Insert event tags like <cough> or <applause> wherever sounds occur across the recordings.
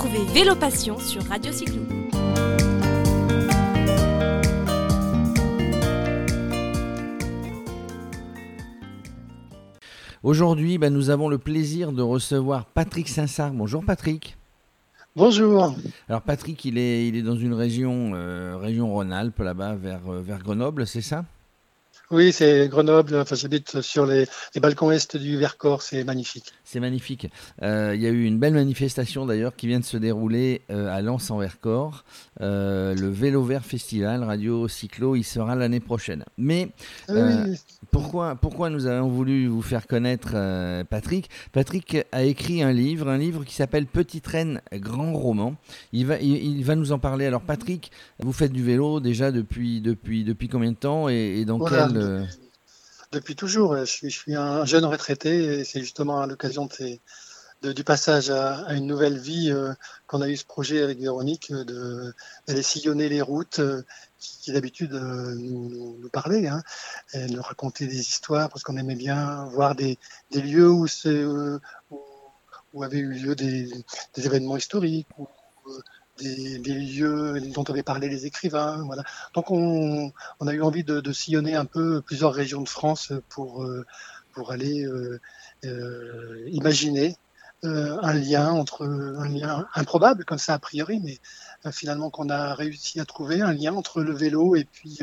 Retrouvez Vélo Passion sur Radio Cyclo. Aujourd'hui, ben, nous avons le plaisir de recevoir Patrick Sinsard. Bonjour Patrick. Bonjour. Alors Patrick, il est, il est dans une région, euh, région Rhône-Alpes, là-bas, vers, euh, vers Grenoble, c'est ça? Oui, c'est Grenoble. Enfin, j'habite sur les, les balcons est du Vercors. C'est magnifique. C'est magnifique. Euh, il y a eu une belle manifestation d'ailleurs qui vient de se dérouler euh, à Lens en Vercors. Euh, le Vélo Vert Festival Radio Cyclo, il sera l'année prochaine. Mais Ah oui, pourquoi, pourquoi nous avons voulu vous faire connaître Patrick? Patrick a écrit un livre, un livre qui s'appelle Petite Reine, grand roman. Il va, il, il va nous en parler. Alors Patrick, vous faites du vélo déjà depuis, depuis, depuis combien de temps et, et dans Voilà. quel... Depuis toujours. Je suis, un jeune retraité et c'est justement à l'occasion de du passage à, une nouvelle vie euh, qu'on a eu ce projet avec Véronique euh, d'aller sillonner les routes euh, qui, d'habitude nous, nous, nous parlaient hein, nous raconter des histoires parce qu'on aimait bien voir des, des lieux où, où, où avaient eu lieu des, événements historiques des, lieux dont avaient parlé les écrivains. Donc on, a eu envie de, sillonner un peu plusieurs régions de France pour, euh, pour aller euh, euh, imaginer un lien entre un lien improbable comme ça a priori, mais finalement qu'on a réussi à trouver un lien entre le vélo et puis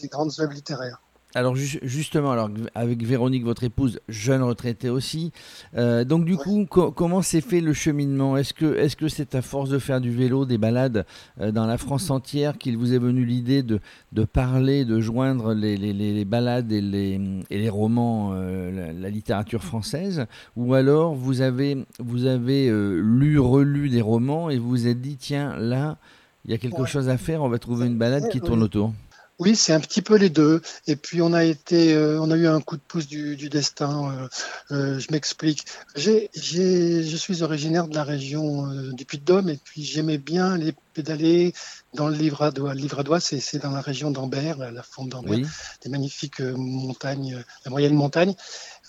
des grandes œuvres littéraires. Alors ju- justement, alors avec Véronique, votre épouse, jeune retraitée aussi. euh, donc du Ouais. coup, co- comment s'est fait le cheminement? Est-ce que est-ce que c'est à force de faire du vélo, des balades euh, dans la France entière, qu'il vous est venu l'idée de, de parler, de joindre les, les, les- les balades et les, et les romans, euh, la, la littérature française, ou alors vous avez vous avez lu, relu des romans et vous vous êtes dit tiens là. Il y a quelque Ouais. chose à faire, on va trouver une balade qui tourne autour? Oui, c'est un petit peu les deux. Et puis on a été, euh, on a eu un coup de pouce du, du destin. euh, euh, je m'explique. J'ai, j'ai, je suis originaire de la région euh, du Puy-de-Dôme et puis j'aimais bien les pédaler dans le Livradois. Le Livradois, c'est, c'est dans la région d'Ambert, la, fonte d'Ambert, Oui. des magnifiques euh, montagnes, la moyenne montagne,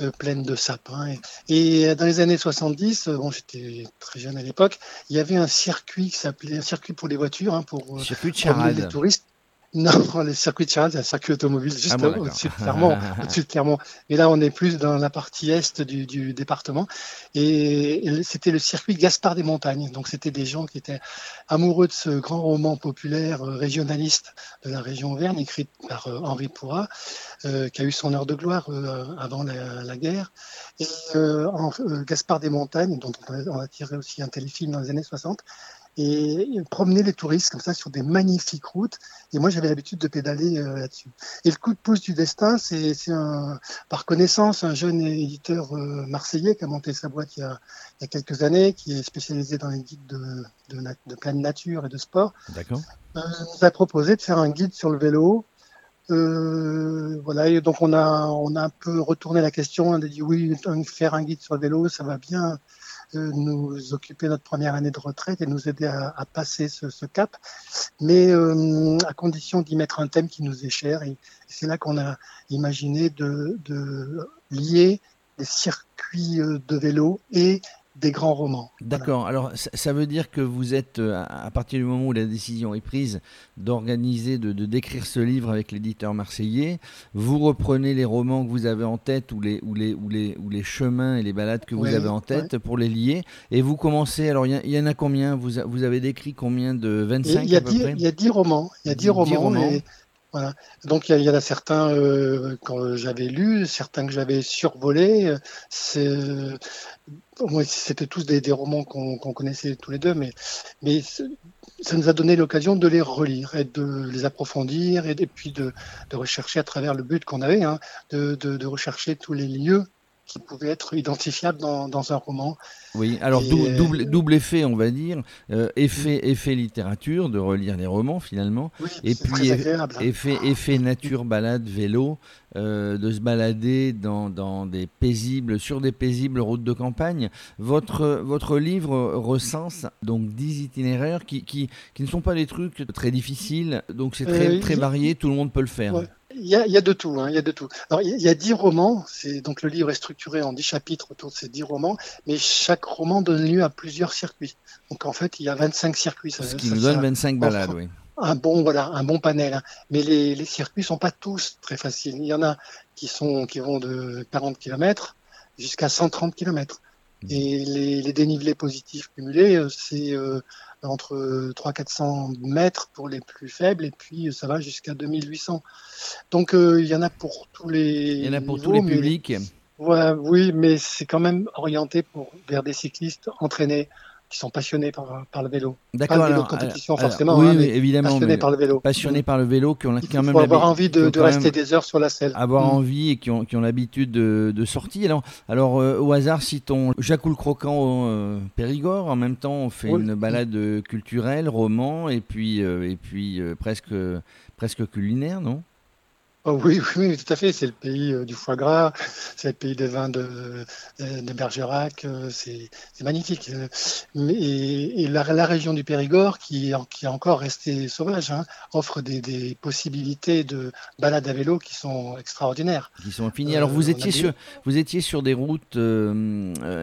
euh, pleine de sapins. Et, et dans les années 70, euh, bon, j'étais très jeune à l'époque, il y avait un circuit qui s'appelait un circuit pour les voitures, hein, pour euh, Circuit de promener les touristes. Non, <laughs> le circuit de Charles, c'est un circuit automobile juste Ah bon, au-dessus de Clermont. <laughs> au-dessus de Clermont. Et là, on est plus dans la partie est du, du département. Et, et c'était le circuit Gaspard des Montagnes. Donc, c'était des gens qui étaient amoureux de ce grand roman populaire euh, régionaliste de la région Auvergne, écrit par euh, Henri Pourrat, euh, qui a eu son heure de gloire avant la, la guerre. Et en- Gaspard des Montagnes, dont on a, on a tiré aussi un téléfilm dans les années 60, et promener les touristes comme ça sur des magnifiques routes. Et moi, j'avais l'habitude de pédaler euh, là-dessus. Et le coup de pouce du destin, c'est par connaissance un jeune éditeur euh, marseillais qui a monté sa boîte il y a, il y a quelques années, qui est spécialisé dans les guides de, de pleine nature et de sport, D'accord. euh, nous a proposé de faire un guide sur le vélo. Euh, voilà, et donc on a, on a un peu retourné la question, on a dit oui, faire un guide sur le vélo, ça va bien euh, nous occuper notre première année de retraite et nous aider à, à passer ce, ce cap, mais euh, à condition d'y mettre un thème qui nous est cher. Et, c'est là qu'on a imaginé de, de lier des circuits euh, de vélo et des grands romans. D'accord. Alors, ça, ça veut dire que vous êtes, euh, à partir du moment où la décision est prise d'organiser, de, de d'écrire ce livre avec l'éditeur marseillais, vous reprenez les romans que vous avez en tête ou les, ou les, ou les, ou les chemins et les balades que vous Oui, avez en tête pour les lier. Et vous commencez, alors il y en a combien? Vous, a- vous avez décrit combien de Et 25 il y a à peu dix- près? il y a dix romans. Il y a Dix- dix romans. dix romans. et voilà. Donc il y, en a certains euh, que j'avais lus, certains que j'avais survolés. euh, C'est, euh, c'était tous des, romans qu'on connaissait tous les deux, mais, ça nous a donné l'occasion de les relire et de les approfondir et, puis de, rechercher à travers le but qu'on avait, hein, de rechercher tous les lieux qui pouvaient être identifiables dans, dans un roman. Oui, alors Et, dou- euh, double, double effet, on va dire. Euh, effet, effet littérature, de relire les romans finalement. Oui, Et puis, hein. Effet, effet nature, balade, vélo, euh, de se balader dans, dans des paisibles, sur des paisibles routes de campagne. Votre, votre livre recense donc 10 itinéraires qui, qui, qui ne sont pas des trucs très difficiles, donc c'est très, Euh, très varié, tout le monde peut le faire. Ouais. Il y, a, il y a de tout, hein, il y a de tout. Alors, il y a dix romans, c'est donc le livre est structuré en dix chapitres autour de ces dix romans, mais chaque roman donne lieu à plusieurs circuits. Donc en fait, il y a 25 circuits. Ce qui nous donne 25 balades, oui. Un bon, voilà, un bon panel. Hein. Mais les, les circuits sont pas tous très faciles. Il y en a qui sont qui vont de 40 km jusqu'à 130 km. Mmh. Et les, les, dénivelés positifs cumulés, euh, c'est euh, entre 300-400 mètres pour les plus faibles, et puis ça va jusqu'à 2800. Donc euh, il y en a pour tous les. Il y en a pour tous les publics. Ouais, oui, mais c'est quand même orienté pour, vers des cyclistes entraînés qui sont passionnés par, par le vélo. D'accord. Pas de compétition forcément, oui, hein, oui, évidemment. Passionnés par le vélo. Passionnés par le vélo, qui ont même. avoir envie de, de rester des heures sur la selle. Avoir Mm. envie et qui ont, qui ont l'habitude de, de sortir. Alors, alors euh, au hasard, citons Jacques le Croquant au euh, Périgord. En même temps, on fait Oui. une balade culturelle, roman, et puis, euh, et puis presque, presque culinaire, non? Oh oui, <laughs> oui, oui, tout à fait. C'est le pays euh, du foie gras, c'est le pays des vins de, euh, de Bergerac. euh, c'est magnifique. Euh, mais, et et la, la région du Périgord, qui, est en- qui est encore restée sauvage, hein, offre des, des possibilités de balades à vélo qui sont extraordinaires. qui sont. Euh, Alors vous étiez sur vous étiez sur des routes,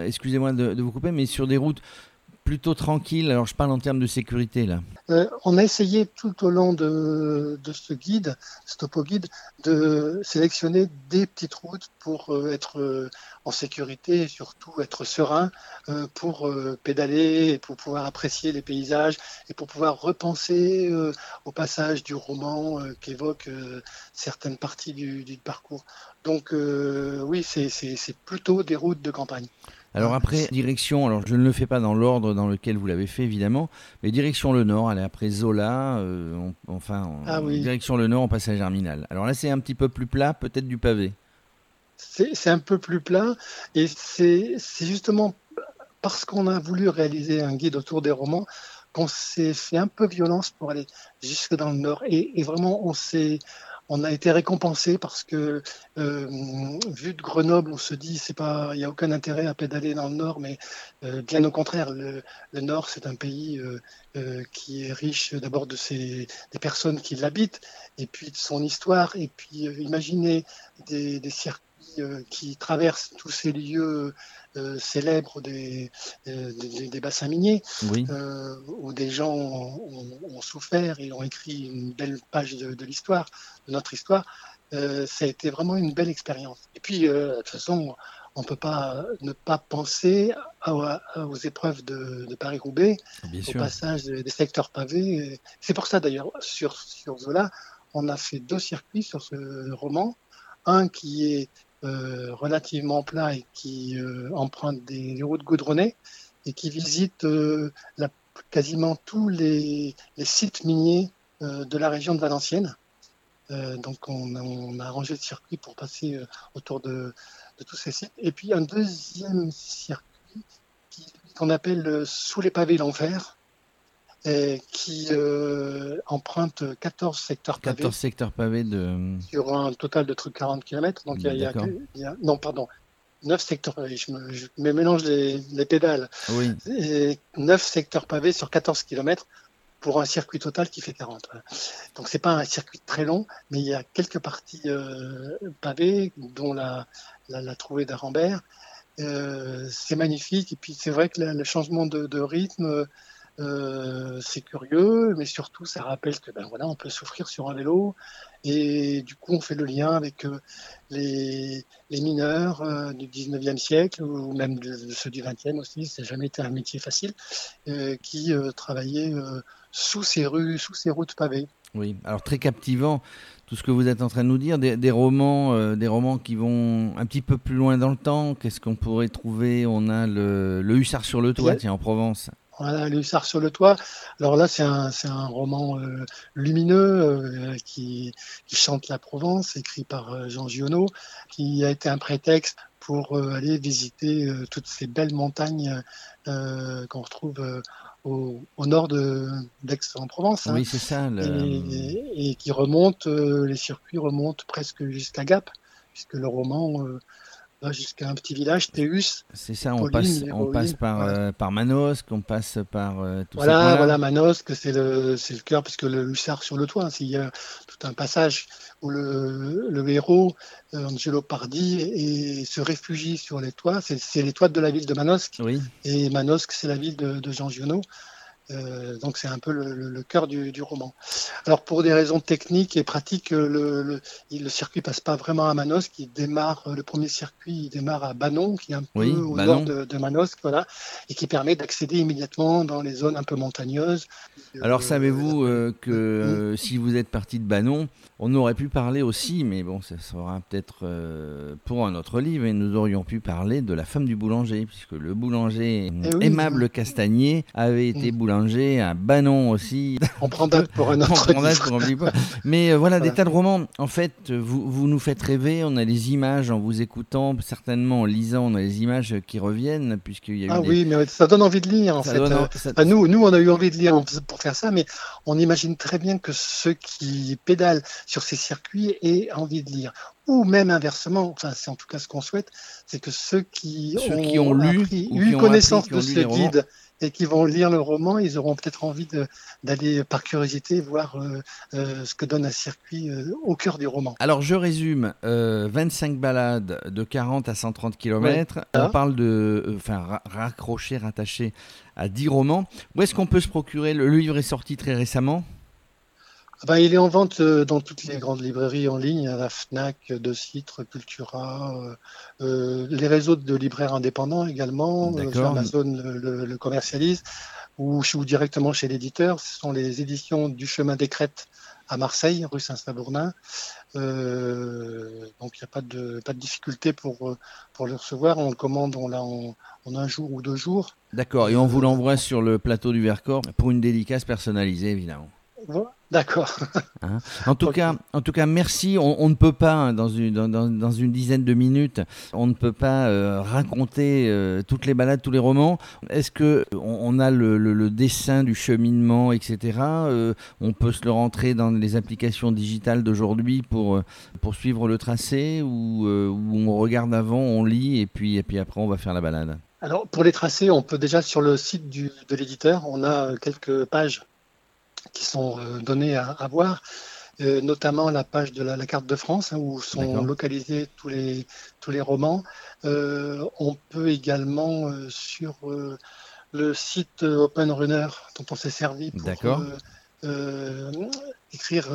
excusez-moi de, de vous couper, mais sur des routes plutôt tranquilles. Alors je parle en termes de sécurité là. Euh, on a essayé tout au long de, ce guide, ce topo guide, de sélectionner des petites routes pour euh, être euh, en sécurité et surtout être serein pour pédaler et pour pouvoir apprécier les paysages et pour pouvoir repenser au passage du roman euh, qu'évoque euh, certaines parties du, parcours. Donc oui, c'est plutôt des routes de campagne. Alors après direction, alors je ne le fais pas dans l'ordre dans lequel vous l'avez fait évidemment, mais direction le nord. Allez après Zola, euh, on- enfin en- Ah oui. direction le nord, on passe à Germinal. Alors là c'est un petit peu plus plat, peut-être du pavé. C'est un peu plus plat et c'est c'est justement parce qu'on a voulu réaliser un guide autour des romans qu'on s'est fait un peu violence pour aller jusque dans le nord et, et vraiment on s'est on a été récompensé parce que euh, vu de Grenoble on se dit c'est pas il y a aucun intérêt à pédaler dans le nord mais euh, bien au contraire le, le nord c'est un pays euh, euh, qui est riche d'abord de ses des personnes qui l'habitent et puis de son histoire et puis euh, imaginez des, des circuits euh, qui traversent tous ces lieux euh, célèbres des, euh, des, des bassins miniers, Oui. euh, où des gens ont, souffert et ont écrit une belle page de, de l'histoire, de notre histoire. Euh, ça a été vraiment une belle expérience. Et puis, de toute façon, on ne peut pas ne pas penser à- à- aux épreuves de, de Paris-Roubaix, Bien au sûr. passage des, des secteurs pavés. C'est pour ça d'ailleurs, sur, sur Zola, on a fait deux circuits sur ce roman. Un qui est euh, relativement plat et qui euh, emprunte des, routes goudronnées et qui visite euh, la- quasiment tous les, les sites miniers euh, de la région de Valenciennes. Euh, donc on, on a arrangé le circuit pour passer euh, autour de, de tous ces sites. Et puis un deuxième circuit qu'on appelle euh, Sous les pavés l'enfer, et qui euh, emprunte 14 secteurs pavés 14 secteurs pavés de. sur un total de trucs 40 km. Donc il y a, il y non, pardon, 9 secteurs pavés. Je me, je me mélange les, les pédales. Oui. Et 9 secteurs pavés sur 14 km pour un circuit total qui fait 40. voilà. Donc c'est pas un circuit très long, mais il y a quelques parties euh, pavées, dont la, la, la trouée d'Arambert. Euh, c'est magnifique. Et puis c'est vrai que la- le changement de, de rythme, euh, c'est curieux, mais surtout ça rappelle que ben voilà, on peut souffrir sur un vélo. Et du coup, on fait le lien avec euh, les, les mineurs euh, du 19e siècle ou même de, de ceux du 20e aussi. Ça n'a jamais été un métier facile qui travaillaient sous ces rues, sous ces routes pavées. Oui, alors très captivant tout ce que vous êtes en train de nous dire, des, des romans, euh, des romans qui vont un petit peu plus loin dans le temps. Qu'est-ce qu'on pourrait trouver? On a le, le Hussard sur le toit, tiens, en Provence. Voilà, le hussard sur le toit. Alors là, c'est un, c'est un roman euh, lumineux euh, qui, qui chante la Provence, écrit par euh, Jean Giono, qui a été un prétexte pour aller visiter toutes ces belles montagnes qu'on retrouve au, au nord d'Aix-en-Provence. hein. Oui, c'est ça. le- et, et qui remonte, les circuits remontent presque jusqu'à Gap, puisque le roman jusqu'à un petit village, Théus. C'est ça, on passe, on passe par, euh, par Manosque, on passe par euh, tout voilà, Voilà, Manosque, c'est le, le cœur, puisque le hussard sur le toit, il y a tout un passage où le, le héros, euh, Angelo Pardi, et, se réfugie sur les toits. C'est les toits de la ville de Manosque. Oui. Et Manosque, c'est la ville de, de Jean Giono. Euh, donc c'est un peu le, cœur du, roman. Alors pour des raisons techniques et pratiques, le, le, le, circuit passe pas vraiment à Manosque. Il démarre le premier circuit, il démarre à Banon, qui est un peu au nord de, de, Manosque, voilà, et qui permet d'accéder immédiatement dans les zones un peu montagneuses. Alors savez-vous euh, que euh, si vous êtes parti de Banon, on aurait pu parler aussi, mais bon, ça sera peut-être pour un autre livre, et nous aurions pu parler de la femme du boulanger, puisque le boulanger eh aimable Castagnier avait été mm. Boulanger à Banon aussi. <laughs> On prend date pour un autre. Mais euh, voilà, des tas de romans. En fait, vous, vous nous faites rêver. On a les images en vous écoutant, certainement en lisant, on a les images qui reviennent, puisqu'il y a eu Ah oui, mais ça donne envie de lire, en fait. Euh, nous, nous, on a eu envie de lire pour faire ça, mais on imagine très bien que ceux qui pédalent sur ces circuits aient envie de lire ou même inversement, enfin c'est en tout cas ce qu'on souhaite, c'est que ceux qui, ont, qui ont, lu, eu connaissance de ce guide et qui vont lire le roman, ils auront peut-être envie d'aller par curiosité voir euh, euh, ce que donne un circuit euh, au cœur du roman. Alors je résume, 25 balades de 40 à 130 km, on parle de, enfin raccrocher, rattacher à 10 romans. Où est-ce qu'on peut se procurer? Le livre est sorti très récemment ah ben, il est en vente euh, dans toutes les grandes librairies en ligne, à la FNAC, De Citre, Cultura, euh, euh, les réseaux de libraires indépendants également, Amazon le, le, commercialise, ou, ou, directement chez l'éditeur. Ce sont les éditions du Chemin des Crêtes à Marseille, rue Saint-Sabournin. Euh, donc il n'y a pas de, pas de difficulté pour, pour le recevoir. On le commande, on l'a en, en, un jour ou deux jours. D'accord, et on vous l'envoie sur le plateau du Vercors pour une dédicace personnalisée, évidemment. D'accord. <laughs> Hein. en, tout cas, en tout cas, merci. On, ne peut pas, hein, dans une, dans, une dizaine de minutes, on ne peut pas euh, raconter euh, toutes les balades, tous les romans. Est-ce que on, a le, dessin du cheminement, etc. Euh, on peut se le rentrer dans les applications digitales d'aujourd'hui pour, pour suivre le tracé ou, on regarde avant, on lit et puis, et puis après on va faire la balade? Alors, pour les tracés, on peut déjà sur le site du, de l'éditeur, on a quelques pages qui sont euh, donnés à, voir, euh, notamment la page de la, carte de France hein, où sont localisés tous les, tous les romans. Euh, on peut également sur le site Open Runner dont on s'est servi pour écrire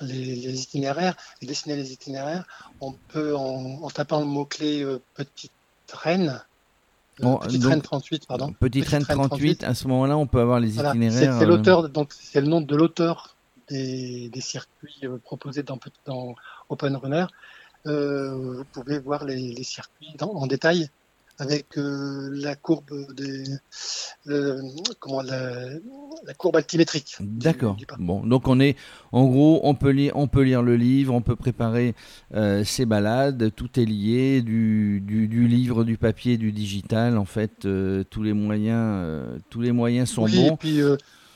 les, itinéraires et dessiner les itinéraires. On peut, en, tapant le mot-clé Petite Reine, Petite Reine 38, pardon. Petite, Reine 38, à ce moment-là, on peut avoir les itinéraires. C'est l'auteur, donc c'est le nom de l'auteur des, des, circuits euh, proposés dans, dans Open Runner. Euh, vous pouvez voir les, les circuits dans, en détail avec euh, la courbe des, comment la, la, courbe altimétrique. D'accord. Bon, donc on est, en gros, on peut lire, on peut lire le livre, on peut préparer euh, ses balades, tout est lié, du, du, du, livre, du papier, du digital. En fait, euh, tous les moyens, tous les moyens sont oui, bons. Et puis,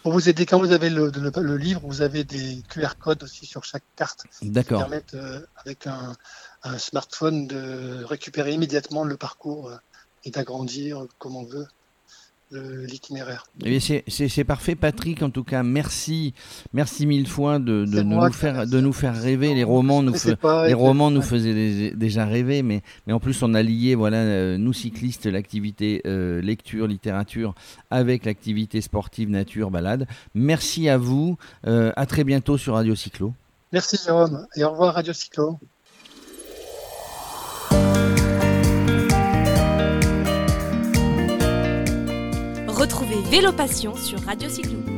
pour vous aider, quand vous avez le, le, livre, vous avez des QR codes aussi sur chaque carte. D'accord. Qui permettent, avec un, un, smartphone, de récupérer immédiatement le parcours et d'agrandir comme on veut l'itinéraire. Eh c'est parfait, Patrick. En tout cas, merci, merci mille fois de, de nous faire de nous faire rêver. Les romans nous, les romans nous faisaient déjà rêver, mais mais en plus on a lié, voilà, euh, nous cyclistes, l'activité euh, lecture, littérature avec l'activité sportive, nature, balade. Merci à vous. Euh, à très bientôt sur Radio Cyclo. Merci Jérôme et au revoir Radio Cyclo. Retrouvez Vélo Passion sur Radio Cyclo.